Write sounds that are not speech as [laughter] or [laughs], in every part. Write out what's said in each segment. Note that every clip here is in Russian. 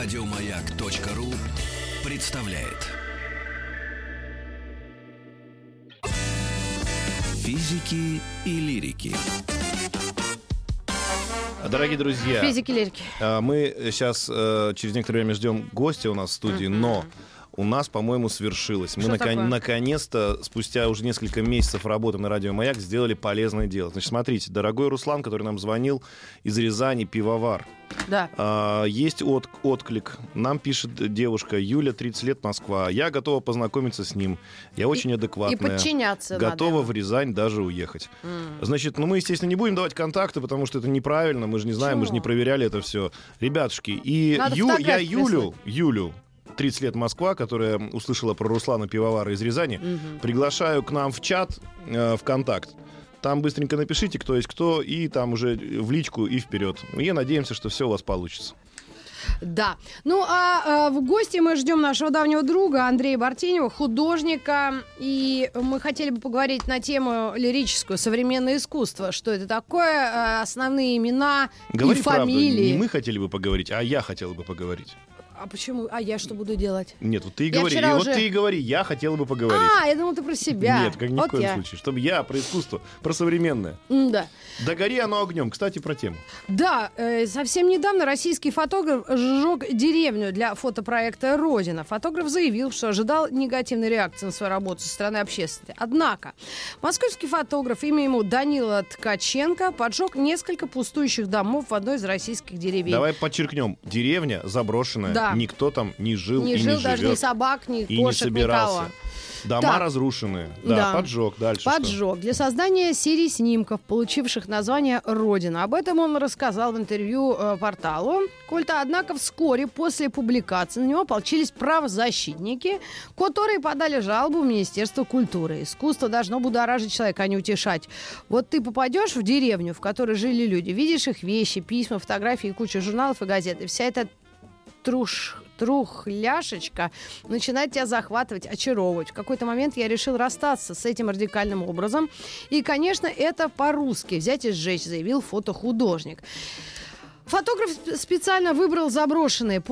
Радиомаяк.ру представляет. Физики и лирики. Дорогие друзья, Физики лирики. а, мы сейчас э, через некоторое время ждем гостя у нас в студии, но у нас, по-моему, свершилось. Мы нако- наконец-то, спустя уже несколько месяцев работы на радио «Маяк», сделали полезное дело. Значит, смотрите, дорогой Руслан, который нам звонил из Рязани, пивовар. Да. А, есть от- отклик. Нам пишет девушка Юля, 30 лет, Москва. Я готова познакомиться с ним. Я очень адекватная. И подчиняться Готова в Рязань даже уехать. М. Значит, ну мы, естественно, не будем давать контакты, потому что это неправильно. Мы же не знаем, мы же не Почему? проверяли это все. Ребятушки, и Надо Ю- я Юлю, Юлю, 30 лет Москва, которая услышала про Руслана Пивовара из Рязани, Мгм. приглашаю к нам в чат э, ВКонтакт. Там быстренько напишите, кто есть кто, и там уже в личку и вперед. И надеемся, что все у вас получится. Да. Ну, а, а, в гости мы ждем нашего давнего друга Андрея Бартенева, художника. И мы хотели бы поговорить на тему лирическую, современное искусство. Что это такое, а, основные имена Говори и правду, фамилии. не мы хотели бы поговорить, а я хотел бы поговорить. А почему? А я что буду делать? Нет, вот ты и Я говори, и вот уже- ты и говори, я хотела бы поговорить. А, я думал, ты про себя. Нет, как ни в Вот коем я. случае. Чтобы я про искусство, про современное. М-да. Да гори оно огнем. Кстати, про тему. Да, э, совсем недавно российский фотограф сжег деревню для фотопроекта «Родина». Фотограф заявил, что ожидал негативной реакции на свою работу со стороны общественности. Однако московский фотограф, имя ему Данила Ткаченко, поджег несколько пустующих домов в одной из российских деревень. Давай подчеркнем. Деревня заброшенная. Да. Никто там не жил не и жил не даже ни живет. собак, ни и не кошек, собирался. никого. Дома Так. разрушенные. Да, Да. поджег. Дальше что? Поджог для создания серии снимков, получивших название «Родина». Об этом он рассказал в интервью э, порталу Культа. Однако вскоре после публикации на него ополчились правозащитники, которые подали жалобу в Министерство культуры. Искусство должно будоражить человека, а не утешать. Вот ты попадешь в деревню, в которой жили люди, видишь их вещи, письма, фотографии, кучу журналов и газет, и вся эта труш, трухляшечка начинает тебя захватывать, очаровывать. В какой-то момент я решил расстаться с этим радикальным образом. И, конечно, это по-русски «взять и сжечь», заявил фотохудожник. Фотограф специально выбрал заброшенные,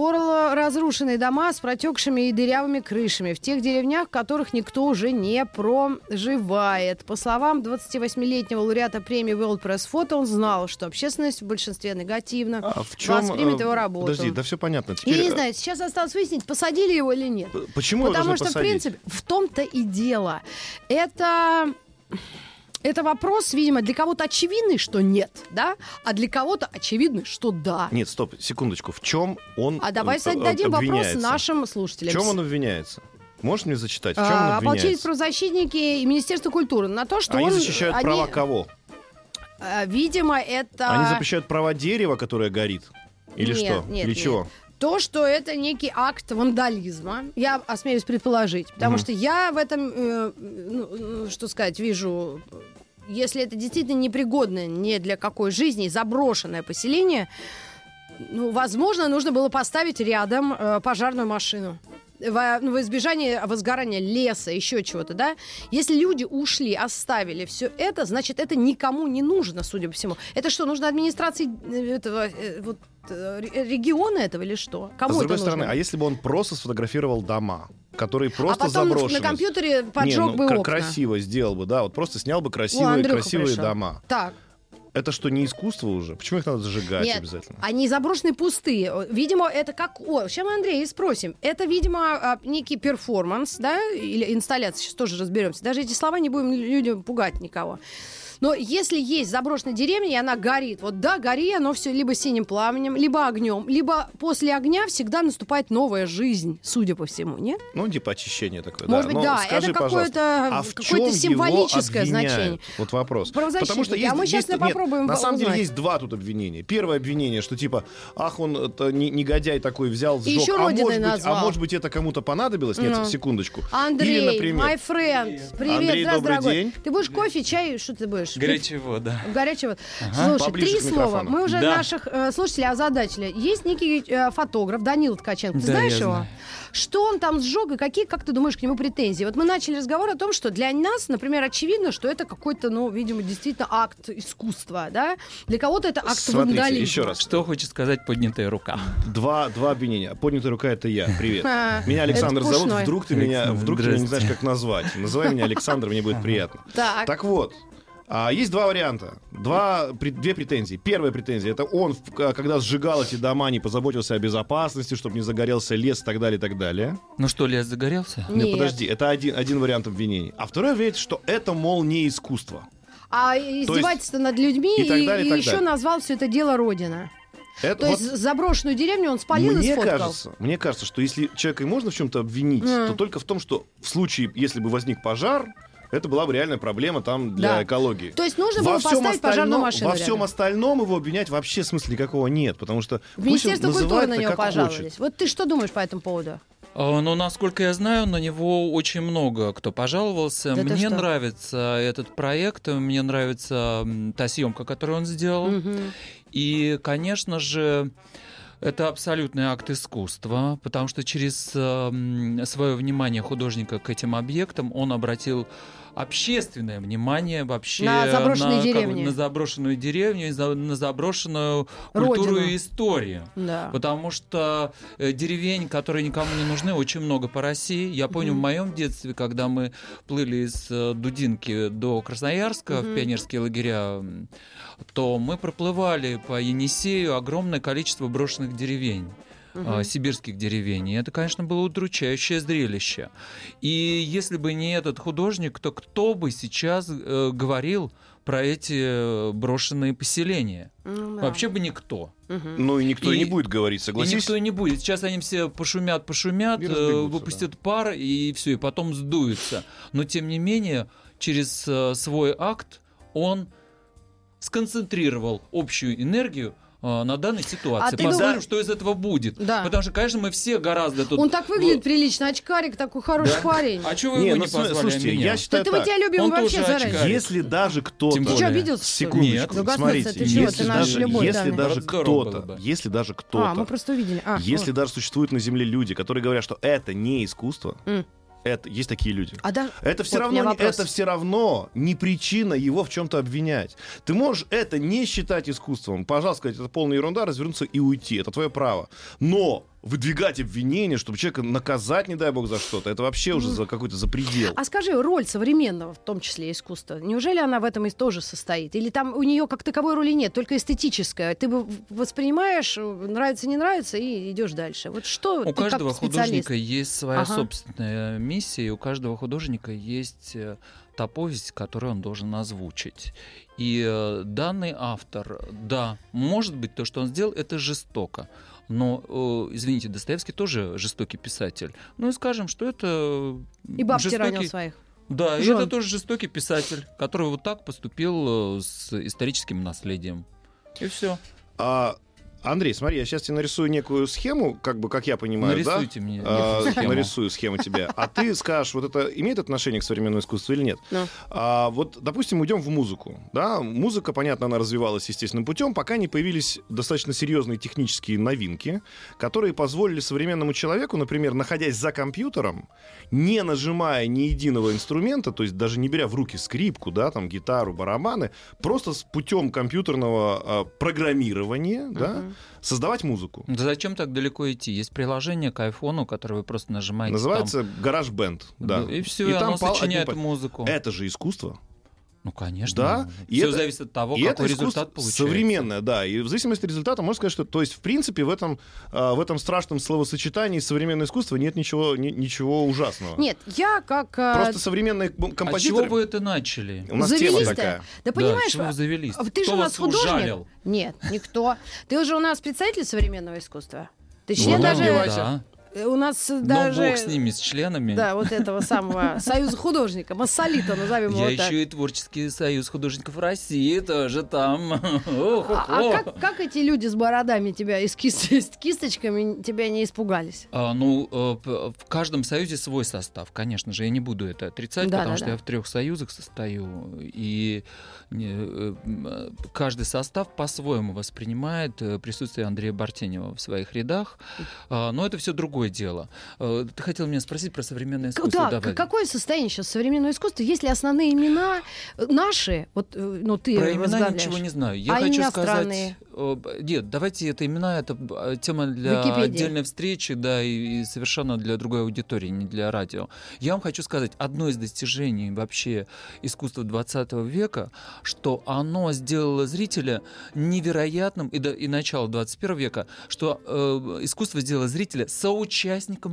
разрушенные дома с протекшими и дырявыми крышами в тех деревнях, в которых никто уже не проживает. По словам 28-летнего лауреата премии World Press Photo, он знал, что общественность в большинстве негативно А в чем, воспримет э, его работу. Подожди, да все понятно. Я Теперь, не э, знаю, сейчас осталось выяснить, посадили его или нет. Почему Потому что, в посадить? принципе, в том-то и дело. Это... Это вопрос, видимо, для кого-то очевидный, что нет, да, а для кого-то очевидный, что да. Нет, стоп, секундочку. В чем он А давай кстати, э, дадим вопрос нашим В слушателям. чем он обвиняется? Можешь мне зачитать? В чем он А, Ополчились обвиняется? правозащитники и Министерство культуры на то, что Они он... защищают они, права кого? э, Видимо, это... Они запрещают права дерева, которое горит? Или Нет, что? нет, Или нет. чего? То, что это некий акт вандализма, я осмелюсь предположить. Потому Мгм. что я в этом, э, ну, ну, что сказать, вижу, если это действительно непригодное ни для какой жизни, заброшенное поселение, ну, возможно, нужно было поставить рядом э, пожарную машину. Во, ну, во избежание возгорания леса, еще чего-то, да? Если люди ушли, оставили все это, значит, это никому не нужно, судя по всему. Это что, нужно администрации э, этого, э, вот, э, ре- региона этого или что? А Кому с это другой нужно? стороны, а если бы он просто сфотографировал дома, которые просто а потом заброшены? на компьютере поджег Не, ну, бы окна. красиво сделал бы, да, вот просто снял бы О, красивые, Андрюха красивые пришел. дома. Так, Это что, не искусство уже? Почему их надо зажигать Нет, обязательно? Они заброшенные пустые. Видимо, это как... О, сейчас мы Андрея и спросим. Это, видимо, а, некий перформанс, да, или инсталляция. Сейчас тоже разберемся. Даже эти слова не будем людям пугать никого. Но если есть заброшенная деревня, и она горит, вот да, гори оно все либо синим пламенем, либо огнем, либо после огня всегда наступает новая жизнь, судя по всему, нет? Ну, типа очищение такое. Может быть, Но да, скажи, это какое-то а чем символическое значение. Вот вопрос. Потому что есть, А мы сейчас есть- нет, попробуем на самом деле есть два тут обвинения. Первое обвинение, что типа, ах, он это, не- негодяй такой взял, сжег. еще а, может быть, а назвал. может быть, это кому-то понадобилось? Нет, Ну. секундочку. Андрей, Или, например, my friend, привет, Андрей, здравствуй, добрый дорогой. день. Ты будешь кофе, чай, что ты будешь? Думаешь? Горячая вода. Горячего. Ага. Слушай, Поближе три слова. Мы уже Да. наших э, слушателей озадачили. Есть некий э, фотограф Данила Ткаченко. Ты Да, знаешь его? знаю. Что он там сжег и какие, как ты думаешь, к нему претензии? Вот мы начали разговор о том, что для нас, например, очевидно, что это какой-то, ну, видимо, действительно акт искусства, да? Для кого-то это акт Смотрите, вандализма. еще раз. Что хочет сказать поднятая рука? Два, два обвинения. Поднятая рука это я. Привет. [laughs] А, Меня Александр зовут. Вдруг ты меня, вдруг ты меня не знаешь, как назвать. Называй меня Александр, мне будет [laughs] приятно. Так вот, а, есть два варианта, два, пре- две претензии. Первая претензия это он, когда сжигал эти дома, не позаботился о безопасности, чтобы не загорелся лес и так далее, и так далее. Ну что, лес загорелся? Нет, Нет. подожди, это один, один вариант обвинений. А второй вариант, что это, мол, не искусство. А издевательство над людьми и и, далее, и так еще далее. назвал все это дело Родина. Это То вот есть заброшенную деревню он спалил и мне сфоткал. кажется, мне кажется, что если человека и можно в чем-то обвинить, Мгм. то только в том, что в случае, если бы возник пожар, это была бы реальная проблема там для Да. экологии. То есть нужно Во было всем поставить пожарную остальном- машину. Во всем рядом. остальном его обвинять вообще смысла никакого нет, потому что В Министерство культуры на него пожаловались. хочет. Вот ты что думаешь по этому поводу? А, Ну, насколько я знаю, на него очень много кто пожаловался. Да мне что? нравится этот проект, мне нравится та съемка, которую он сделал. Мгм. И, конечно же, это абсолютный акт искусства, потому что через свое внимание художника к этим объектам он обратил общественное внимание вообще На заброшенные как бы, деревни. на заброшенную деревню, и за- на заброшенную культуру и историю. Да. Потому что э, деревень, которые никому не нужны, очень много по России. Я помню Мгм. в моем детстве, когда мы плыли из э, Дудинки до Красноярска Мгм. в пионерские лагеря, то мы проплывали по Енисею огромное количество брошенных деревень. Э, сибирских деревень. И это, конечно, было удручающее зрелище. И если бы не этот художник, то кто бы сейчас э, говорил про эти э, брошенные поселения? Ну да. Вообще бы никто. Ну и никто и, И- не будет говорить, И согласись? никто и не будет. Сейчас они все пошумят, пошумят, э, выпустят пар, и все, и потом сдуются. Но тем не менее, через свой акт он сконцентрировал общую энергию на данной ситуации. А Посмотрим, думаешь- что из этого будет. Да. Потому что, конечно, мы все гораздо тут... Он так выглядит прилично, очкарик, такой хороший парень. А чего вы Не, его ну, не позвали, а слушайте, меня? я считаю Да мы тебя любим Он вообще заранее. Если даже кто-то... Ты что, обиделся? Секундочку, Да, господи, смотрите, ты чего, если ты наша даже, любовь, если да. даже кто-то, бы. если даже А, кто-то, мы просто увидели. А, если вот. даже существуют на Земле люди, которые говорят, что это не искусство, М. это есть такие люди. А да, Это все Вот равно, это все равно не причина его в чем-то обвинять. Ты можешь это не считать искусством. Пожалуйста, сказать, это полная ерунда, развернуться и уйти. Это твое право. Но выдвигать обвинения, чтобы человека наказать, не дай бог, за что-то, это вообще уже за какой-то за предел. А скажи, роль современного, в том числе искусства, неужели она в этом и тоже состоит? Или там у нее как таковой роли нет, только эстетическая? Ты бы воспринимаешь, нравится, не нравится, и идешь дальше. Вот что У ты каждого художника есть своя Ага. собственная миссия, и у каждого художника есть э, та повесть, которую он должен озвучить. И э, данный автор, да, может быть, то, что он сделал, это жестоко. Но, э, извините, Достоевский тоже жестокий писатель. Ну и скажем, что это И баб жестокий... тиранил своих. Да, и жен. это тоже жестокий писатель, который вот так поступил э, с историческим наследием. И все. А, Андрей, смотри, я сейчас тебе нарисую некую схему, как бы, как я понимаю, да? Нарисуйте мне А, схему. нарисую схему тебе. А ты скажешь, вот это имеет отношение к современному искусству или нет? Ну. А, вот, допустим, уйдем в музыку. Да? Музыка, понятно, она развивалась естественным путем, пока не появились достаточно серьезные технические новинки, которые позволили современному человеку, например, находясь за компьютером, не нажимая ни единого инструмента, то есть даже не беря в руки скрипку, да, там, гитару, барабаны, просто с путем компьютерного а, программирования, да, Мгм. Создавать музыку. Да зачем так далеко идти? Есть приложение к айфону, которое вы просто нажимаете. Называется гараж бенд. там. Да. И все, И и там оно пал- сочиняет одним музыку. Это же искусство. Ну, конечно. Да, и Все это- зависит от того, и какой это искусство результат получается. современное, да. И в зависимости от результата можно сказать, что, то есть, в принципе, в этом, а, в этом страшном словосочетании современное искусство нет ничего, ни- ничего ужасного. Нет, я как... э, Просто современные м- А чего вы это начали? У нас завелись-то. тема такая. Да понимаешь, чего вы завелись? а ты Кто же у нас художник. ужалил? Нет, никто. Ты уже у нас представитель современного искусства. Ты Ну, даже... Да. Э, у нас Но даже... Ну, бог с ними, с членами. Да, вот этого самого [laughs] союза художника, Массолита, назовем Я его так. еще и творческий союз художников России тоже там. [laughs] А, а как, как эти люди с бородами тебя и с, кис- [laughs] с кисточками тебя не испугались? А, ну, э, в каждом союзе свой состав, конечно же, я не буду это отрицать, Да, потому да, что да. я в трех союзах состою, и э, э, каждый состав по-своему воспринимает э, присутствие Андрея Бартенева в своих рядах, А, но это все другое дело. Э, Ты хотел меня спросить про современное искусство? Да, Давай. какое состояние сейчас современного искусства? Есть ли основные имена э, наши? Вот, э, ну, ты Про имена ничего не знаю. Я А хочу сказать... Нет, давайте это имена, это тема для Википедия. отдельной встречи, да, и, и совершенно для другой аудитории, не для радио. Я вам хочу сказать, одно из достижений вообще искусства 20 века, что оно сделало зрителя невероятным, и, до, и начало 21 века, что э, искусство сделало зрителя соучастником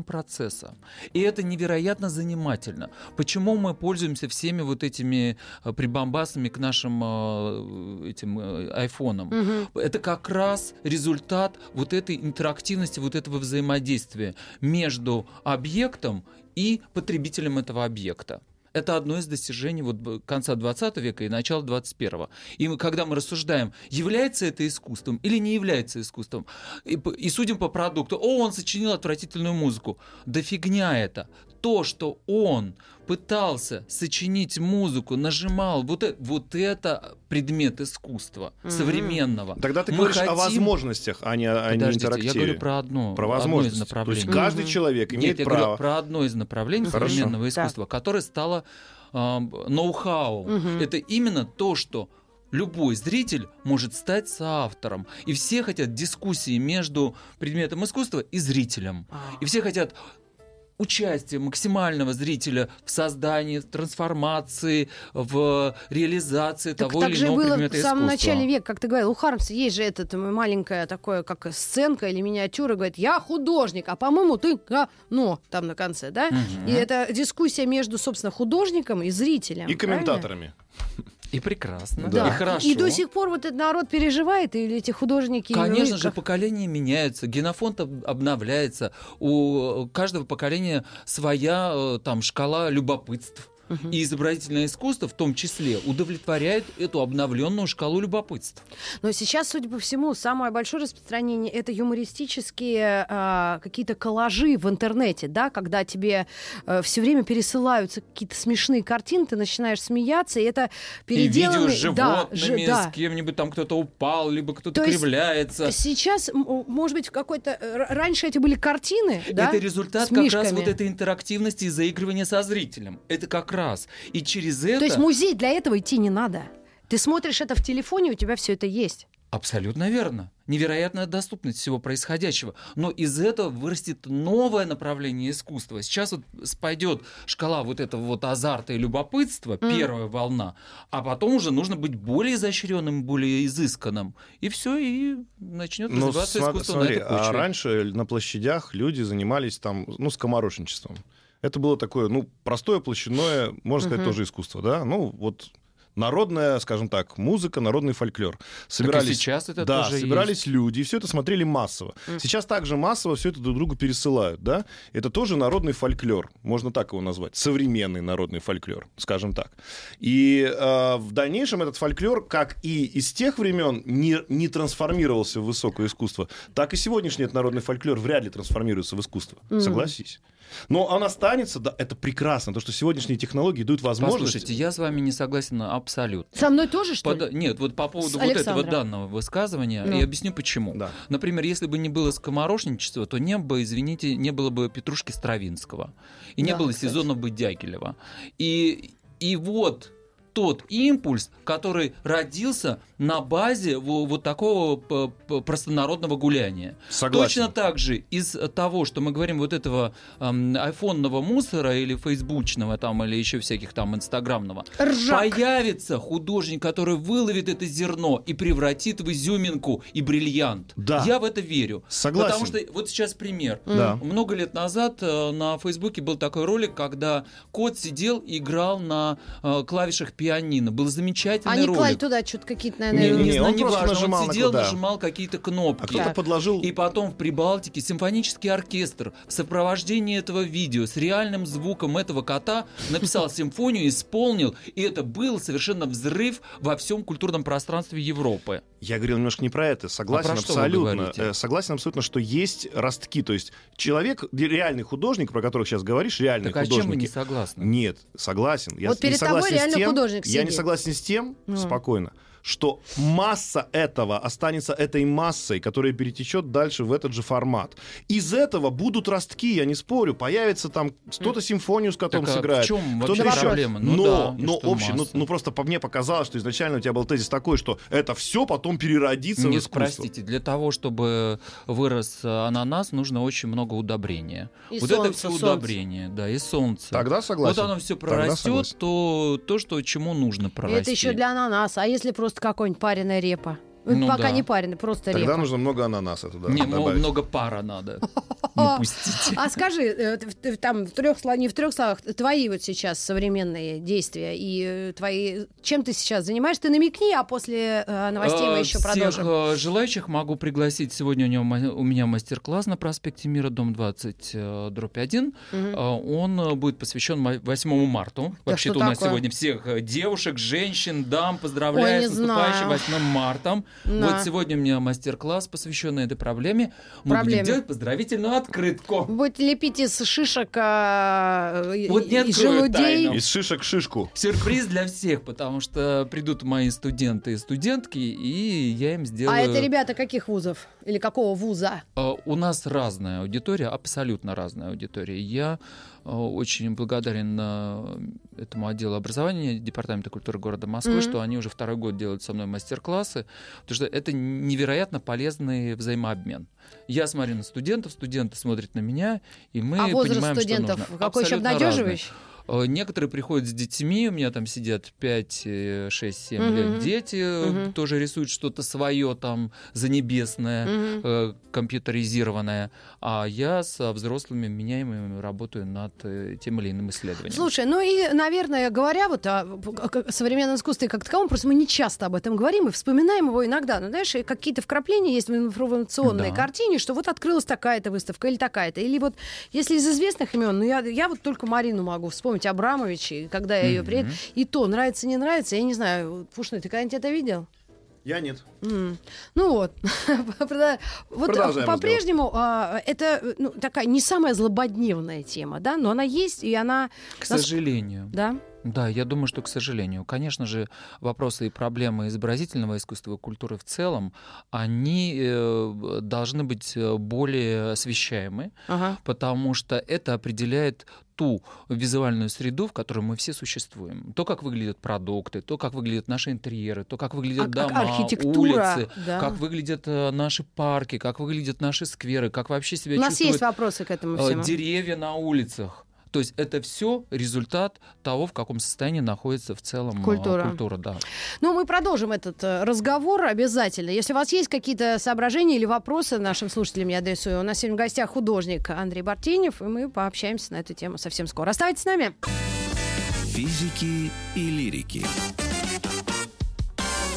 процесса. И это невероятно занимательно. Почему мы пользуемся всеми вот этими э, прибамбасами к нашим э, этим э, айфонам? Мгм. Это как раз результат вот этой интерактивности, вот этого взаимодействия между объектом и потребителем этого объекта. Это одно из достижений вот конца 20 века и начала 21. И мы, когда мы рассуждаем, является это искусством или не является искусством, и, и судим по продукту, о, он сочинил отвратительную музыку. Да фигня это. То, что он пытался сочинить музыку, нажимал, вот, э- вот это предмет искусства Мгм. современного. Тогда ты Мы говоришь о хотим- возможностях, а не, а не интерактиве. я говорю про одно, Про одно из возможности. То направлений. есть каждый Мгм. человек Нет, имеет я право. говорю про одно из направлений Хорошо. современного искусства, которое стало ам, ноу-хау. Мгм. Это именно то, что любой зритель может стать соавтором. И все хотят дискуссии между предметом искусства и зрителем. А. И все хотят участия максимального зрителя в создании, в трансформации, в реализации Так, того так или же иного было предмета в самом искусства. начале века, как ты говорил, у Хармса есть же это маленькая такое, как сценка или миниатюра, говорит, я художник, а по-моему ты ну там на конце, да? Мгм. И это дискуссия между, собственно, художником и зрителем. И правильно? комментаторами. И прекрасно, Да. и хорошо. И до сих пор вот этот народ переживает, или эти художники... Конечно же, поколения меняются, генофонд об- обновляется, у каждого поколения своя э, там шкала любопытств. И изобразительное искусство в том числе удовлетворяет эту обновленную шкалу любопытств. Но сейчас, судя по всему, самое большое распространение это юмористические а, какие-то коллажи в интернете, да, когда тебе все время пересылаются какие-то смешные картины, ты начинаешь смеяться, и это И видео с да, животными, же- да. с кем-нибудь там кто-то упал, либо кто-то То кривляется. Сейчас, может быть, в какой-то... э, Раньше эти были картины, да? Это результат как раз вот этой интерактивности и заигрывания со зрителем. Это как раз. И через это... То есть в музей для этого идти не надо. Ты смотришь это в телефоне, у тебя все это есть. Абсолютно верно. Невероятная доступность всего происходящего. Но из этого вырастет новое направление искусства. Сейчас вот пойдет шкала вот этого вот азарта и любопытства, Мгм. первая волна, а потом уже нужно быть более изощренным, более изысканным. И все, и начнет Ну, развиваться сма- искусство смотри, на этой почве. а раньше на площадях люди занимались там, ну, скоморошничеством. Это было такое, ну, простое, площадное, можно сказать, тоже искусство, да? Ну, вот народная, скажем так, музыка, народный фольклор. Собирались, сейчас это да, тоже собирались есть. люди, и все это смотрели массово. Сейчас также массово все это друг другу пересылают, да? Это тоже народный фольклор, можно так его назвать, современный народный фольклор, скажем так. И э, в дальнейшем этот фольклор, как и из тех времен, не, не трансформировался в высокое искусство, так и сегодняшний этот народный фольклор вряд ли трансформируется в искусство. Согласись. Но он останется, да, это прекрасно, то, что сегодняшние технологии дают возможность. Послушайте, я с вами не согласен абсолютно. Со мной тоже, что Под- ли? Нет, вот по поводу С вот этого данного высказывания, Ну. я объясню почему. Да. Например, если бы не было скоморошничества, то не было, извините, не было бы Петрушки Стравинского. И не Да, было кстати. сезона бы Дягилева. И, и вот тот импульс, который родился на базе во- вот такого простонародного гуляния. Согласен. Точно так же из того, что мы говорим вот этого эм, айфонного мусора или фейсбучного там или еще всяких там инстаграмного, Ржак. появится художник, который выловит это зерно и превратит в изюминку и бриллиант. Да. Я в это верю. Согласен. Потому что вот сейчас пример. Да. Много лет назад э, на Фейсбуке был такой ролик, когда кот сидел и играл на э, клавишах пианино. Был замечательный Они ролик. клали туда что-то какие-то, Не, наверное... не, Не, знаю, он просто неважно, нажимал он на сидел, куда. нажимал какие-то кнопки. А кто-то Так. подложил... И потом в Прибалтике симфонический оркестр в сопровождении этого видео с реальным звуком этого кота написал [laughs] симфонию, исполнил, и это был совершенно взрыв во всем культурном пространстве Европы. Я говорил немножко не про это. Согласен А про что вы абсолютно. Э, Согласен абсолютно, что есть ростки. То есть человек, реальный художник, про которых сейчас говоришь, реальные Так а чем вы художники. не согласны? Нет, согласен. Я Вот с- перед не тобой согласен реально с тем, художник Я не согласен с тем, Ну. спокойно, что масса этого останется этой массой, которая перетечет дальше в этот же формат. Из этого будут ростки, я не спорю. Появится там кто-то симфонию с котом Так, а сыграет. в чем вообще еще. проблема? Ну но, да, но общий, ну, масса? ну просто по мне показалось, что изначально у тебя был тезис такой, что это все потом переродится в Нет, искусство. простите, для того, чтобы вырос ананас, нужно очень много удобрения. И вот солнце, это все солнце. удобрение, да, и солнце. Тогда согласен. Вот оно все прорастет, то то, что чему нужно И прорасти. это еще для ананаса. А если просто какой-нибудь пареная репа? Ну Пока да. не пареная, просто Тогда репа. нужно много ананаса туда Не, добавить. много пара надо. [laughs] Не пустите. А скажи, э, там в трех словах, не в трех словах, твои вот сейчас современные действия и э, твои, чем ты сейчас занимаешься? Ты намекни, а после э, новостей мы еще Всех продолжим. желающих могу пригласить. Сегодня у, него, ма- у меня мастер-класс на проспекте Мира, дом 20, э, дробь 1. Мгм. Э, Он будет посвящен ма- 8 марта. Вообще-то у нас сегодня всех девушек, женщин, дам поздравляю с наступающим знаю. 8 марта. Да. Вот сегодня у меня мастер-класс, посвященный этой проблеме. Мы Проблеме. будем делать поздравительную открытку. Будете лепить из шишек а, и- Вот не и открою желудей. тайну. Из шишек шишку. Сюрприз для всех, потому что придут мои студенты и студентки, и я им сделаю... А это ребята каких вузов? Или какого вуза? Э, У нас разная аудитория, абсолютно разная аудитория. Я э, очень благодарен э, этому отделу образования Департамента культуры города Москвы, Мгм. что они уже второй год делают со мной мастер-классы, потому что это невероятно полезный взаимообмен. Я смотрю на студентов, студенты смотрят на меня, и мы а возраст понимаем, студентов что нужно. какой еще обнадеживающий? разный. Э, Некоторые приходят с детьми, у меня там сидят 5, 6, 7 Мгм. лет дети, Мгм. тоже рисуют что-то свое там занебесное э, компьютеризированное, а я со взрослыми меняемыми работаю над тем или иным исследованием. Слушай, ну и, наверное, говоря вот о, о современном искусстве как таковом, просто мы не часто об этом говорим и вспоминаем его иногда. Ну, знаешь, какие-то вкрапления есть в информационной Да. картине, что вот открылась такая-то выставка или такая-то. Или вот, если из известных имен, ну, я, я вот только Марину могу вспомнить, Абрамович, и когда я ее приеду. И то, нравится, не нравится, я не знаю. Пушной, ты когда-нибудь это видел? Я нет. М. Ну вот, [laughs] вот Продолжаем по-прежнему а, это ну, такая не самая злободневная тема, да, но она есть и она, К нас- сожалению. да, Да, я думаю, что, к сожалению, конечно же, вопросы и проблемы изобразительного искусства и культуры в целом, они э, должны быть э, более освещаемы, ага. потому что это определяет ту визуальную среду, в которой мы все существуем. То, как выглядят продукты, то, как выглядят наши интерьеры, то, как выглядят А- дома, архитектура, улицы, да. как выглядят э, наши парки, как выглядят наши скверы, как вообще себя У нас чувствуют есть вопросы к этому всему. деревья на улицах. То есть это все результат того, в каком состоянии находится в целом э, Культура. культура да. Ну, мы продолжим этот э, разговор обязательно. Если у вас есть какие-то соображения или вопросы нашим слушателям, я адресую. У нас сегодня в гостях художник Андрей Бартенев, и мы пообщаемся на эту тему совсем скоро. Оставайтесь с нами. Физики и лирики.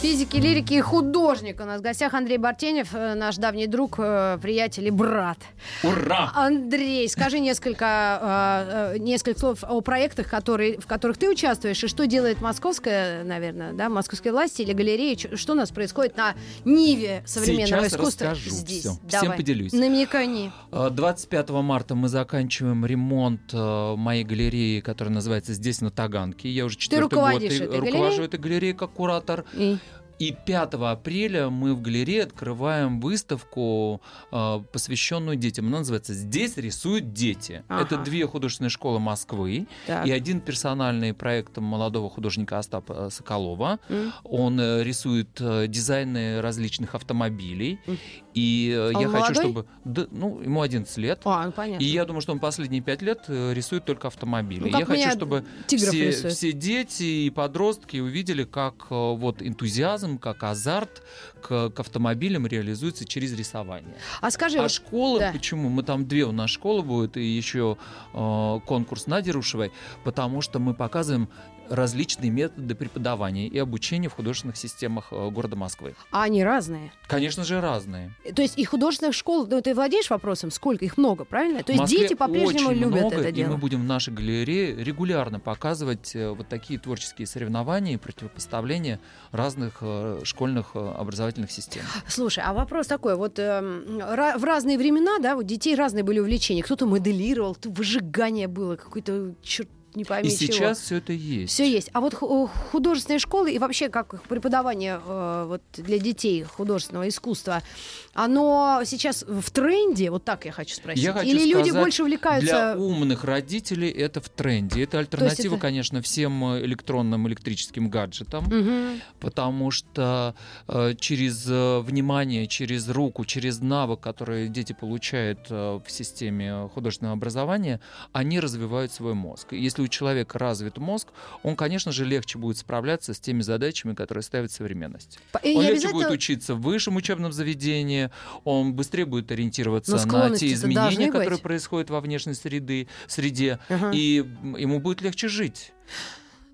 Физики, лирики и художник. У нас в гостях Андрей Бартенев, э, наш давний друг, э, приятель и брат. Ура! Андрей, скажи несколько, э, несколько слов о проектах, которые, в которых ты участвуешь, и что делает московская, наверное, да, московские власти или галереи, что у нас происходит на Ниве современного Сейчас искусства расскажу здесь. Всем Давай. поделюсь. Намекани. Э, 25 марта мы заканчиваем ремонт моей галереи, которая называется «Здесь, на Таганке». Я уже четвертый год руковожу этой галереей как куратор. И- И 5 апреля мы в галерее открываем выставку, э, посвященную детям. Она называется «Здесь рисуют дети». Ага. Это две художественные школы Москвы так. и один персональный проект молодого художника Остапа Соколова. М. Он э, рисует э, дизайны различных автомобилей. М. И А я он хочу, молодой? чтобы... Да, ну, ему 11 лет. А, ну, понятно. И я думаю, что он последние пять лет э, рисует только автомобили. Ну, я хочу, чтобы все, рисует. все дети и подростки увидели, как э, вот энтузиазм как азарт к, к автомобилям реализуется через рисование. А скажи, А вот, школы, да. почему? Мы там две у нас школы будет, и еще э, конкурс Нади Рушевой, потому что мы показываем различные методы преподавания и обучения в художественных системах э, города Москвы. а они разные. Конечно же, разные. То есть и художественных школ, ну, ты владеешь вопросом, сколько их много, правильно? То есть дети по-прежнему любят много, это и дело. мы будем в нашей галерее регулярно показывать э, вот такие творческие соревнования и противопоставления разных э, школьных э, образовательных систем. Слушай, а вопрос такой, вот ра- в разные времена, да, вот детей разные были увлечения. Кто-то моделировал, кто выжигание было, какой-то черт не пойми И чего. сейчас все это есть. Все есть. А вот ху- художественные школы и вообще как их преподавание э, вот для детей художественного искусства, оно сейчас в тренде? Вот так я хочу спросить. Я хочу Или люди сказать, больше увлекаются? Для умных родителей это в тренде. Это альтернатива, это- конечно, всем электронным электрическим гаджетам, Мгм. потому что э, через э, внимание, через руку, через навык, который дети получают э, в системе художественного образования, они развивают свой мозг. Если у человека развит мозг, он, конечно же, легче будет справляться с теми задачами, которые ставит современность. И Он легче будет обязательно- учиться в высшем учебном заведении, он быстрее будет ориентироваться на те изменения, которые быть. происходят во внешней среды, среде, Ага. и ему будет легче жить.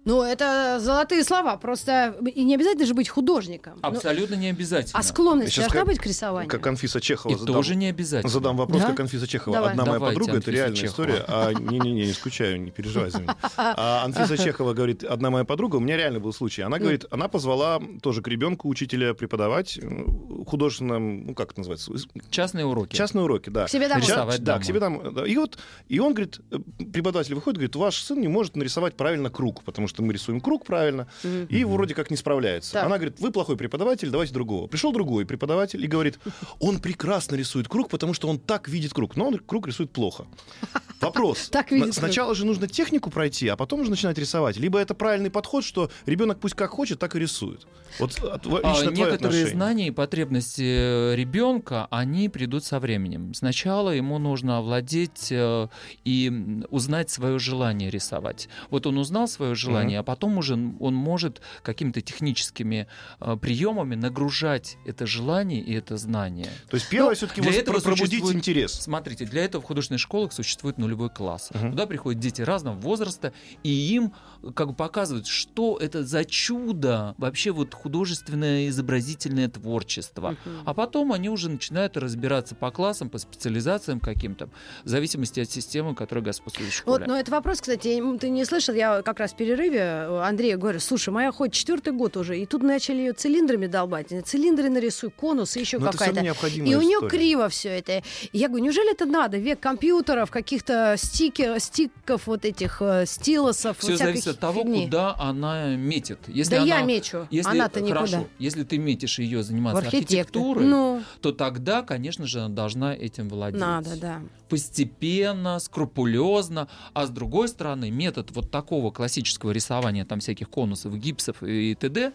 Ну, это золотые слова. Просто и не обязательно же быть художником. Ну, Абсолютно не обязательно. а склонность Сейчас должна как- быть к рисованию? Как Анфиса Чехова И задам, тоже не обязательно. задам вопрос, Да? как Анфиса Чехова. Давай. Одна моя Давайте, подруга, это Анфиса реальная Чехова. история. А, не-не-не, не скучаю, не переживай за меня. А Анфиса Чехова говорит, одна моя подруга, у меня реально был случай. Она говорит, она позвала тоже к ребенку учителя преподавать э, художественном, ну как это называется, Частные уроки. Частные уроки, да. К себе домой. Ча- да, к себе домой. И вот, и он говорит, э, преподаватель выходит, говорит, ваш сын не может нарисовать правильно круг, потому что мы рисуем круг правильно, Мгм. и вроде как не справляется. Так. Она говорит, вы плохой преподаватель, давайте другого. Пришел другой преподаватель и говорит, он прекрасно рисует круг, потому что он так видит круг, но он круг рисует плохо. Вопрос. [laughs] Так видит. Сначала же нужно технику пройти, а потом уже начинать рисовать. Либо это правильный подход, что ребенок пусть как хочет, так и рисует. Вот а, А, лично твое Некоторые отношение. знания и потребности ребенка, они придут со временем. Сначала ему нужно овладеть э, и узнать свое желание рисовать. Вот он узнал свое желание, а потом уже он может какими-то техническими э, приемами нагружать это желание и это знание. То есть первое Ну, все-таки для этого пробудить интерес. Смотрите, для этого в художественных школах существует нулевой класс. Туда приходят дети разного возраста, и им как бы показывают, что это за чудо вообще вот художественное изобразительное творчество. А потом они уже начинают разбираться по классам, по специализациям каким-то, в зависимости от системы, которая господствует в школе. Вот, но это вопрос, кстати, ты не слышал, я как раз в перерыве э, Андрею говорю, слушай, моя хоть четвертый год уже, и тут начали ее цилиндрами долбать. Цилиндры нарисуй, конусы, еще равно какая-то. И у нее история. криво все это. И я говорю, неужели это надо? Век компьютеров, каких-то стики, стиков, вот этих э, стилосов, Все всякой зависит от того, фигни. куда она метит. Если Да она, я мечу, Если, она-то никуда. хорошо, если ты метишь ее заниматься архитектурой, Ну, то тогда, конечно же, она должна этим владеть. надо, да. постепенно, скрупулезно, а с другой стороны метод вот такого классического рисования там всяких конусов, гипсов и т.д.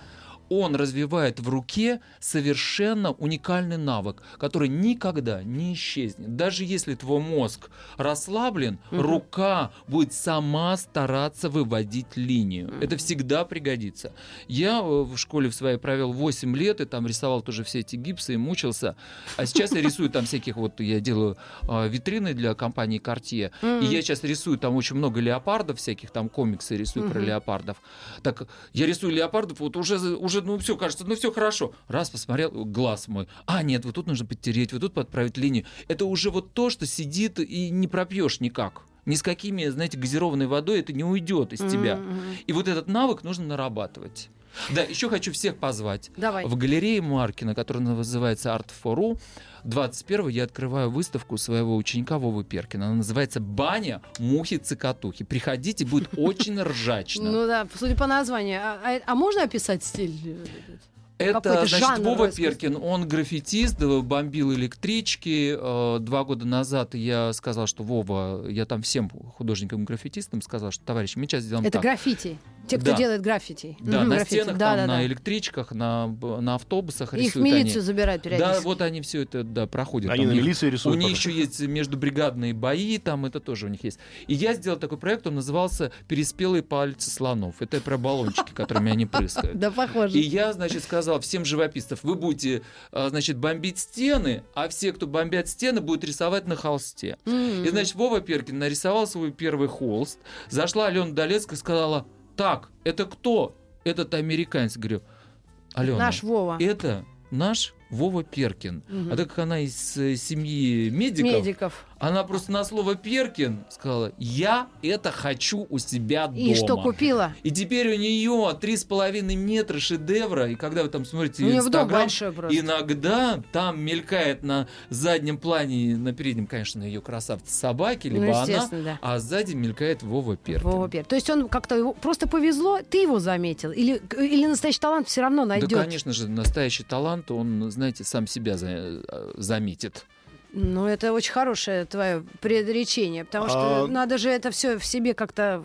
он развивает в руке совершенно уникальный навык, который никогда не исчезнет. Даже если твой мозг расслаблен, Мгм. рука будет сама стараться выводить линию. Это всегда пригодится. Я э, в школе в своей провел 8 лет и там рисовал тоже все эти гипсы и мучился. А сейчас я рисую там всяких, вот я делаю э, витрины для компании Cartier, и я сейчас рисую там очень много леопардов всяких, там комиксы рисую про леопардов. Так я рисую леопардов, вот уже, уже ну все, кажется, ну все хорошо. Раз посмотрел, глаз мой. А, нет, вот тут нужно подтереть, вот тут подправить линию. Это уже вот то, что сидит и не пропьешь никак. Ни с какими, знаете, газированной водой это не уйдет из тебя. Мгм, мгм. И вот этот навык нужно нарабатывать. Да, еще хочу всех позвать. Давай. В галерее Маркина, которая называется Art for 21 я открываю выставку своего ученика Вовы Перкина. Она называется «Баня мухи-цикатухи». Приходите, будет [laughs] очень ржачно. Ну да, судя по названию. А, а- а можно описать стиль? Это, значит, Вова. Перкин, он граффитист, э, бомбил электрички. Э, Два года назад я сказал, что Вова, я там всем художникам-граффитистам сказал, что, товарищи, мы сейчас сделаем Это так. граффити. Те, кто Да. делает граффити. Да, Мгм, на граффити. стенах, Да, там, да, на да. электричках, на, на автобусах Их в рисуют милицию они. забирают Да, периодически. вот они все это да, проходят. Они Там на них- милиции У рисуют. них еще есть междубригадные бои, там это тоже у них есть. И я сделал такой проект, он назывался «Переспелые пальцы слонов». Это про баллончики, которыми они прыскают. [laughs] Да, похоже. И я, значит, сказал всем живописцев, вы будете, а, значит, бомбить стены, а все, кто бомбят стены, будут рисовать на холсте. И, значит, Вова Перкин нарисовал свой первый холст. Зашла Алена Долецкая и сказала, так, это кто? Этот американец. Говорю, Алена, Наш Вова. это наш Вова Перкин. Мгм. А так как она из э, семьи медиков, Медиков. Она просто на слово Перкин сказала, я это хочу у себя дома. И что купила? И теперь у нее три с половиной метра шедевра, и когда вы там смотрите У в дом Инстаграм, иногда там мелькает на заднем плане, на переднем, конечно, ее красавцы собаки, либо Ну, она, да. а сзади мелькает Вова Перкин. Вова Пер. То есть он как-то его просто повезло, ты его заметил? Или, или настоящий талант все равно найдет? Да, конечно же, настоящий талант, он, знаете, сам себя за- э, заметит. Ну, это очень хорошее твое предречение, потому что А- надо же это все в себе как-то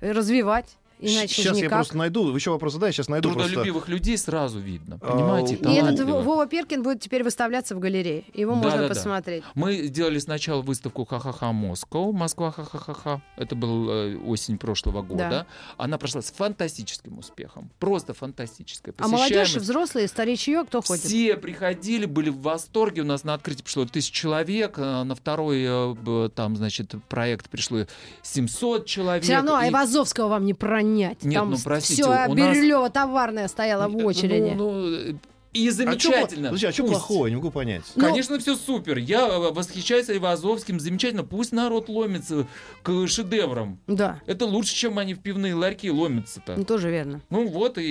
развивать. Иначе Сейчас я никак. просто найду. Еще вопрос задай, сейчас найду просто. Трудолюбивых людей сразу видно, А, понимаете? и И этот. Вова Перкин будет теперь выставляться в галерее. Его можно Да-да-да. посмотреть. Мы сделали сначала выставку «Ха-ха-ха Москва», Москва «Ха-ха-ха-ха». Это был э, осень прошлого года. Да. Она прошла с фантастическим успехом. Просто фантастическая. А молодежь, взрослые, старичье, кто ходит? Все приходили, были в восторге. У нас на открытие пришло тысяч человек, а на второй э, там, значит, проект пришло 700 человек. Все равно И- Айвазовского вам не пронять. Нет, Там ну, простите, все у нас- Бирюлева товарная стояла в Ну, очереди. ну, э, и А замечательно. А что Пусть. плохого? Я не могу понять. Ну, Конечно, все супер. Я э, восхищаюсь Айвазовским. Замечательно. Пусть народ ломится к шедеврам. Да, Это лучше, чем они в пивные ларьки ломятся-то. ну, тоже верно. Ну вот, и,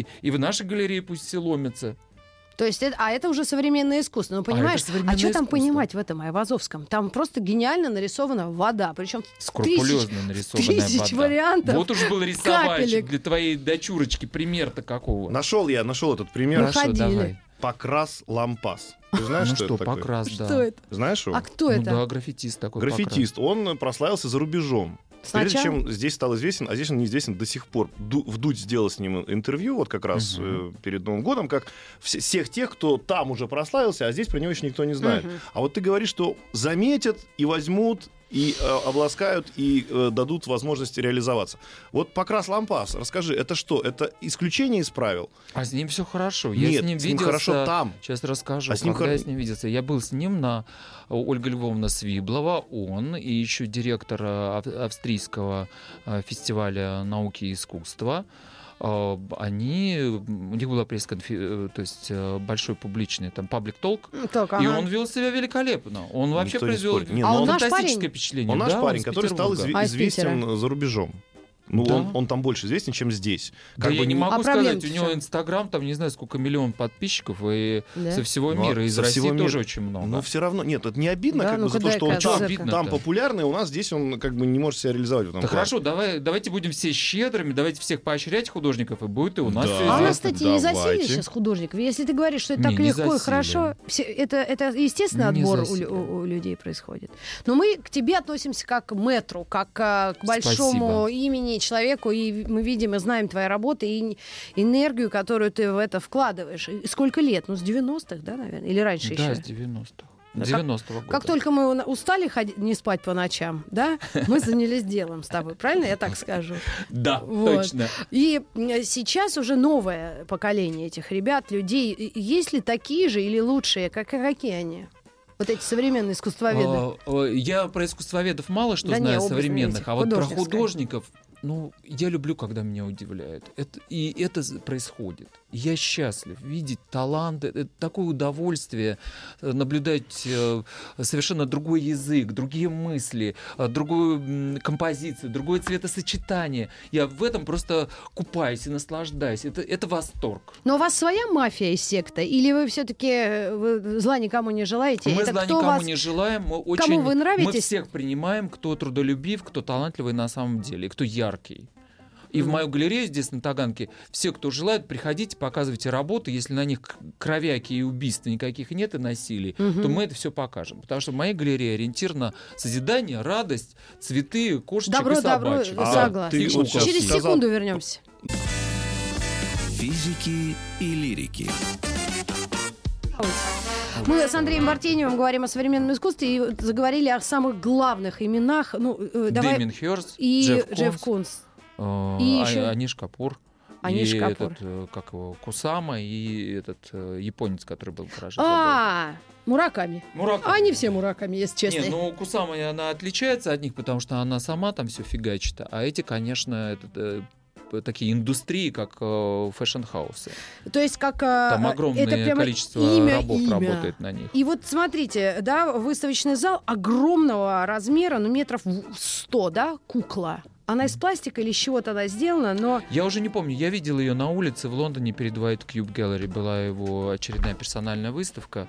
и, и в нашей галерее пусть все ломятся. То есть, это, а это уже современное искусство. Ну, это понимаешь, а, современное что там искусство. понимать в этом Айвазовском? Там просто гениально нарисована вода. Причем Скрупулезно нарисованная тысяч вода. вариантов. Вот уж был рисовальщик капелек. для твоей дочурочки. Пример-то какого? Нашел я, нашел этот пример. Хорошо. Давай. Покрас лампас. Ты знаешь, ну что, что, это такое? покрас, да. Что это? Знаешь его? А кто Ну это? да, граффитист такой. Граффитист. Он прославился за рубежом. Прежде Сначала? чем здесь стал известен, а здесь он неизвестен до сих пор. Ду- Вдудь сделал с ним интервью вот как раз Мгм. э, перед Новым годом, как вс- всех тех, кто там уже прославился, а здесь про него еще никто не знает. Мгм. А вот ты говоришь, что заметят и возьмут, и э, обласкают, и э, дадут возможность реализоваться. Вот покрас лампас, расскажи, это что? Это исключение из правил? А с ним все хорошо. Я Нет, с ним с ним виделся. хорошо там. Сейчас расскажу, А с ним когда хор- я с ним виделся. Я был с ним на э, Ольга Львовна Свиблова, он и еще директор э, ав- австрийского э, фестиваля науки и искусства. Э, Они, у них была пресс-конференция, то есть э, большой публичный там паблик толк, Ну, Так, и ага. он вел себя великолепно. Он вообще Никто произвел. Не, А но он он- наш фантастическое парень? впечатление. Он наш Да, парень, из который стал изв- А из известен за рубежом. Ну, Да. он, он там больше известен, чем здесь. Да Как я бы не не- могу А сказать, у него? Инстаграм, там не знаю, сколько миллион подписчиков, и Да? со всего Ну, а мира, из со России всего мира- тоже очень много. Но все равно, нет, это не обидно, Да, как бы ну-ка за то, что он там, там популярный, у нас здесь он как бы не может себя реализовать в этом Да хорошо, давай, давайте будем все щедрыми, давайте всех поощрять художников, и будет и у нас Да. всё А у нас, кстати, не Давайте. сейчас художников. Если ты говоришь, что это Не, так не легко и засилие. хорошо, все- это, это естественный Не отбор у, у- у людей происходит. Но мы к тебе относимся как к мэтру, как а, к большому Спасибо. имени человеку, и мы видим и знаем твои работы, и энергию, которую ты в это вкладываешь. И сколько лет? Ну, с 90-х, да, наверное? Или раньше Да, еще? с 90-х. Да, 90-го года. Как только мы устали ходить, не спать по ночам, да, мы занялись делом с тобой, правильно я так скажу? [laughs] Да, Вот. точно. И сейчас уже новое поколение этих ребят, людей. И- и Есть ли такие же или лучшие? Как, какие они? Вот эти современные искусствоведы. А, Я про искусствоведов мало что Да не, знаю образно современных, видите, а вот про художников, ну, я люблю, когда меня удивляют. Это, и это происходит. Я счастлив видеть талант. Это такое удовольствие э, наблюдать э, совершенно другой язык, другие мысли, э, другую композицию, другое цветосочетание. Я в этом просто купаюсь и наслаждаюсь. Это, это восторг. Но у вас своя мафия и секта? Или вы все-таки зла никому не желаете? Мы Это зла никому вас- не желаем. Мы очень, вы нравитесь? Мы всех принимаем, кто трудолюбив, кто талантливый на самом деле, кто яркий. И в мою галерею здесь на Таганке все, кто желает, приходите, показывайте работы. Если на них кровяки и убийства никаких нет и насилий, Мгм. то мы это все покажем. Потому что в моей галерее ориентир на созидание, радость, цветы, кошечек Добро, и добро, собачек. А согласна. ты вот Через сказал- секунду вернемся. Физики и лирики. Мы с Андреем Бартеневым говорим о современном искусстве и заговорили о самых главных именах. Ну, э, давай. Дэмиен Хёрст, И Джефф Джефф Кунс, Кунс. э, И А- ещё- Аниш Капур. Аниш и Капур. этот, э, как его, Кусама, и этот э, японец, который был в гараже. А, Мураками. Мураками. Они все Мураками, если честно. Не, ну Кусама она отличается от них, потому что она сама там все фигачит. А эти, конечно, это, э, такие индустрии, как э, fashion house ы. То есть как... Там огромное это прямо количество имя, рабов имя. работает на них. И вот смотрите, да, выставочный зал огромного размера, ну метров в 100, да, кукла. Она из пластика или из чего-то она сделана, но Я уже не помню, я видел ее на улице в Лондоне перед White Cube Gallery. Была его очередная персональная выставка,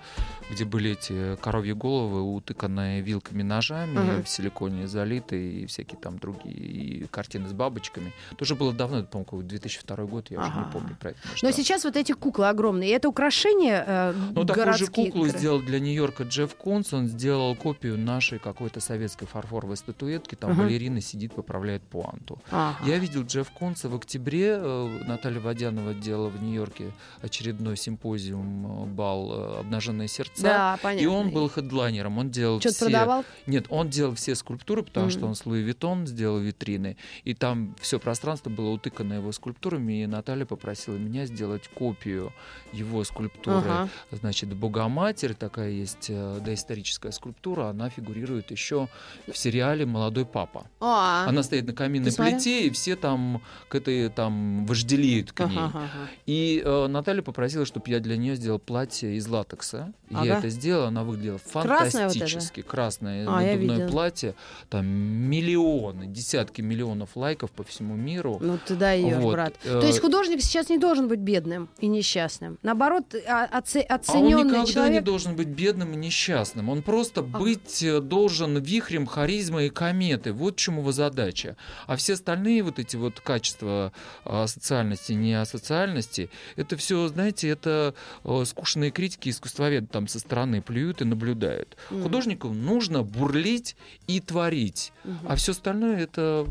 где были эти коровьи головы, утыканные вилками, ножами, Ага. в силиконе залитые, и всякие там другие и картины с бабочками. Тоже было давно, по-моему, 2002 год, я уже Ага. не помню про это. но масштаб. сейчас вот эти куклы огромные. И это украшения э, Ну, такую же куклу которые- сделал для Нью-Йорка Джефф Кунс. Он сделал копию нашей какой-то советской фарфоровой статуэтки. Там Ага. балерина сидит, поправляет пуанту. Ага. Я видел Джефф Кунса в октябре. э, Наталья Водянова делала в Нью-Йорке очередной симпозиум, э, бал э, «Обнаженные сердца». Да, понятно. И он был хедлайнером. Он делал Что-то все... продавал? Нет, он делал все скульптуры, потому Мгм. что он с Louis Vuitton сделал витрины. И там все пространство было утыкано его скульптурами. И Наталья попросила меня сделать копию его скульптуры. Ага. Значит, Богоматерь, такая есть доисторическая скульптура, она фигурирует еще в сериале «Молодой папа». А, Она стоит на каминной плите, и все там к этой там вожделеют к ней. ага, ага. И э, Наталья попросила, чтобы я для нее сделал платье из латекса. Ага. Я это сделал, она выглядела Красное вот фантастически. Красное А, надувное платье. Там миллионы, десятки миллионов лайков по всему миру. Ну ты даешь, Вот, брат. э, То есть художник сейчас не должен быть бедным и несчастным. Наоборот, а- оце- А он оцененный никогда не должен быть бедным и несчастным. Он просто быть э, должен вихрем харизмы и кометы. Вот в чем его задача. А все остальные вот эти вот качества а, социальности, не асоциальности, это все, знаете, это э, скучные критики искусствоведы там со стороны плюют и наблюдают. М. Художнику нужно бурлить и творить. Мгм. А все остальное это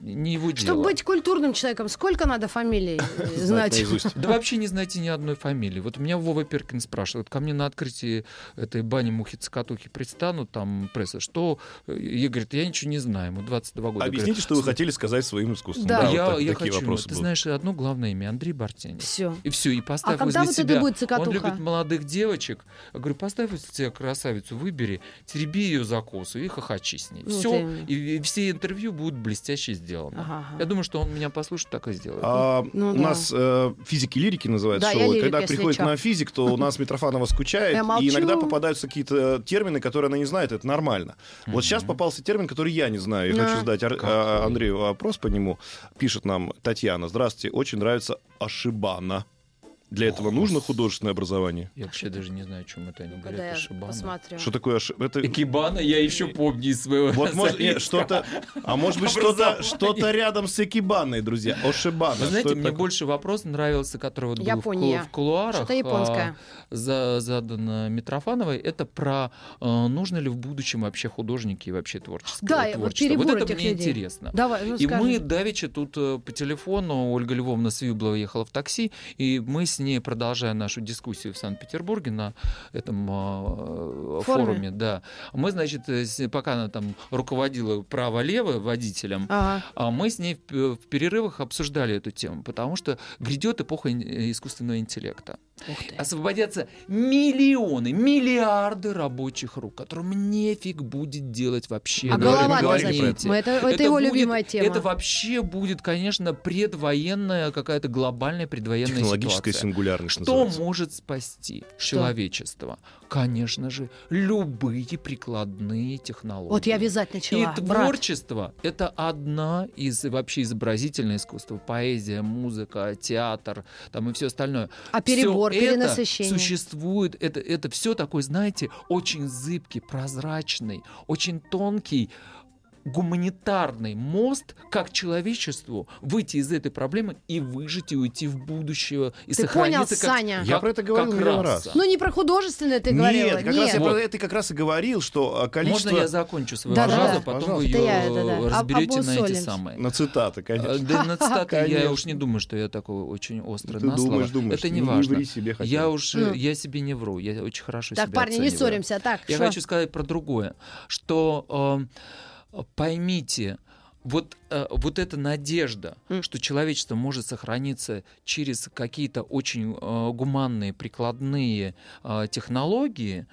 не его дело. Чтобы быть культурным человеком, сколько надо фамилий э, [laughs] Знать. Да [laughs] вообще не знаете ни одной фамилии. Вот меня Вова Перкин спрашивает, ко мне на открытии этой бани мухи-цокотухи предстанут, там пресса, что? Я, говорит, я ничего не знаю, ему 22 года. Объясните, что вы хотели сказать своим искусством. Да. я, так- я такие хочу, вопросы ты знаешь, одно главное имя, Андрей Бартенев. Все. И все, и поставь А когда возле вот себя. это будет Он цокотуха? любит молодых девочек. Я говорю, поставь возле себя красавицу, выбери, тереби ее за косу и хохочи с ней. Все, и, и все интервью будут блестяще сделаны. Ага, ага. Я думаю, что он меня послушает, так и сделает. А, Ну у да. нас э, физики лирики называется Да, я шоу. лирик, когда приходит на физик, то у нас Митрофанова скучает, [laughs] и иногда попадаются какие-то термины, которые она не знает, это нормально. Вот сейчас попался термин, который я не знаю. Я хочу задать Андрею вопрос по нему. Пишет нам Татьяна. Здравствуйте, очень нравится Ашибана. Для этого нужно художественное образование? Я вообще даже не знаю, о чем это они Когда говорят. я Ошибана. посмотрю. Что такое Аши- это... Экибана я еще помню из своего Вот может нет, что-то, а может быть что-то, что-то рядом с Экибаной, друзья. Ошибана. Вы знаете, мне такое? больше вопрос нравился, который вот был в, Япония. в кулуарах. Что-то японское. а, за- задан э, Митрофановой. Это про э, нужно ли в будущем вообще художники и вообще творческое Да, вот творчество. вот это этих мне людей. интересно. Давай, ну И скажи. мы давеча тут э, по телефону, Ольга Львовна Свиблова ехала в такси, и мы с ней, продолжая нашу дискуссию в Санкт-Петербурге на этом э, Форуме. форуме, да, мы, значит, э, пока она там руководила право-лево водителем, Ага. а мы с ней в перерывах обсуждали эту тему, потому что грядет эпоха э, искусственного интеллекта. Освободятся миллионы, миллиарды рабочих рук, которым нефиг будет делать вообще А на голова планете. Мы это, это, его будет- любимая тема. Это вообще будет, конечно, предвоенная какая-то глобальная предвоенная Технологическая ситуация. сингулярность Что называется. может спасти Что? человечество? Конечно же, любые прикладные технологии. Вот я вязать И начала. брат. творчество — это одна из вообще изобразительное искусство. Поэзия, музыка, театр, там и все остальное. А перебор, Всё это перенасыщение. существует. Это, это все такой, знаете, очень зыбкий, прозрачный, очень тонкий гуманитарный мост, как человечеству выйти из этой проблемы и выжить и уйти в будущее и Ты сохраниться понял, как, Саня? Я про это говорил как миллион раса. раз. Ну, не про художественное ты говорила. Нет, как раз я Нет. про это как раз и говорил, что а, количество... Можно я закончу свою Да-да-да. фразу, потом Пожалуйста. вы ее я, да-да. Об- разберете на эти самые. На цитаты, Э, конечно. Да, на цитаты я уж не думаю, что я такой очень острый Ты на слово. думаешь, думаешь, Это не важно. ври себе хотя Я уж, Ну. я себе не вру, я очень хорошо Так, себя парни, не ссоримся. Так, Я хочу сказать про другое, что э, поймите, вот, э, вот эта надежда, М. что человечество может сохраниться через какие-то очень э, гуманные, прикладные э, технологии,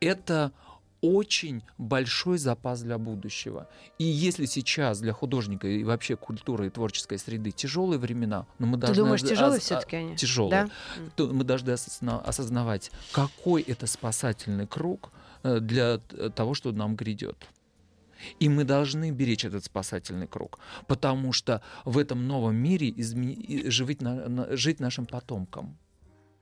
это очень большой запас для будущего. И если сейчас для художника и вообще культуры и творческой среды тяжелые времена, но мы Ты должны думаешь, ос- тяжелые ос- все-таки они? тяжелые, Да? то мы должны осозна- осознавать, какой это спасательный круг для того, что нам грядет. И мы должны беречь этот спасательный круг, потому что в этом новом мире изме- жить, на- жить нашим потомкам.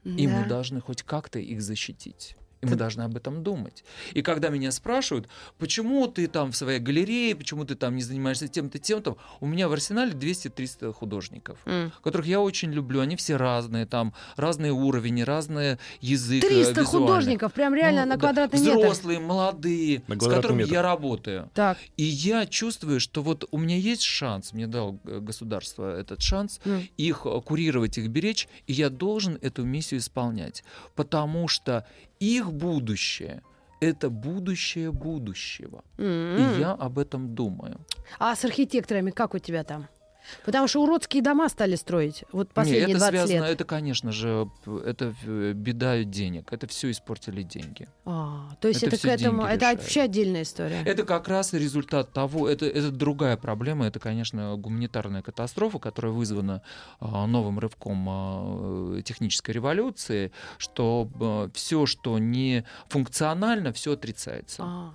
И мы Да. должны хоть как-то их защитить. И мы должны об этом думать. И когда меня спрашивают, почему ты там в своей галерее, почему ты там не занимаешься тем-то, тем-то, у меня в арсенале 200-300 художников М. которых я очень люблю. Они все разные, там разные уровни, разные язык. э, 300 визуальный. художников, прям реально Ну, на да, квадратный метр. Взрослые, молодые, На с которыми метр. я работаю. Так, И я чувствую, что вот у меня есть шанс, мне дал э, государство этот шанс, м. их э, курировать, их беречь, и я должен эту миссию исполнять. Потому что их будущее — это будущее будущего. М. И я об этом думаю. А с архитекторами как у тебя там? Потому что уродские дома стали строить. Вот последние это 20 связано, лет. это, конечно же, это э, беда денег. Это все испортили деньги. А, то есть это это, к этому, это решают. вообще отдельная история. Это как раз результат того, это, это другая проблема, это, конечно, гуманитарная катастрофа, которая вызвана а, новым рывком а, э, технической революции, что все, что не функционально, все отрицается. А.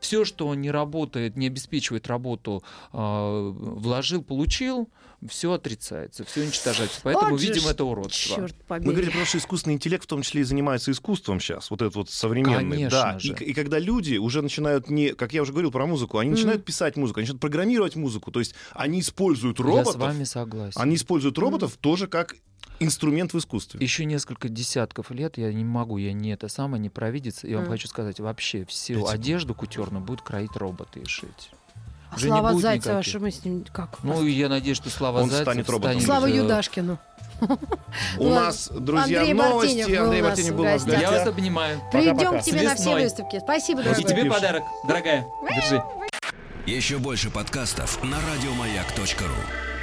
Все, что не работает, не обеспечивает работу, а, вложил, получил, все отрицается, все уничтожается. Поэтому Вот видим ж это уродство. Черт побери. Мы говорим, потому что искусственный интеллект в том числе и занимается искусством сейчас, вот этот вот современный. Конечно да. же. И, и когда люди уже начинают не, как я уже говорил про музыку, они Мгм. начинают писать музыку, они начинают программировать музыку, то есть они используют Я роботов, с вами согласен. они используют роботов тоже как инструмент в искусстве. Еще несколько десятков лет я не могу, я не это самое, не провидец. Я вам Мгм. хочу сказать, вообще всю Пять секунд. одежду кутерную будут кроить роботы и шить. А Уже Слава Зайцева, никаких. что мы с ним как? Ну, и я надеюсь, что Слава Он Зайцев станет роботом. Слава э, Юдашкину. У нас, друзья, Андрей новости. Андрей у нас Мартынев в был у нас. Я вас обнимаю. Придем к тебе на все выставки. Спасибо, И дорогой. тебе подарок, дорогая. Держи. Еще больше подкастов на радиомаяк.ру.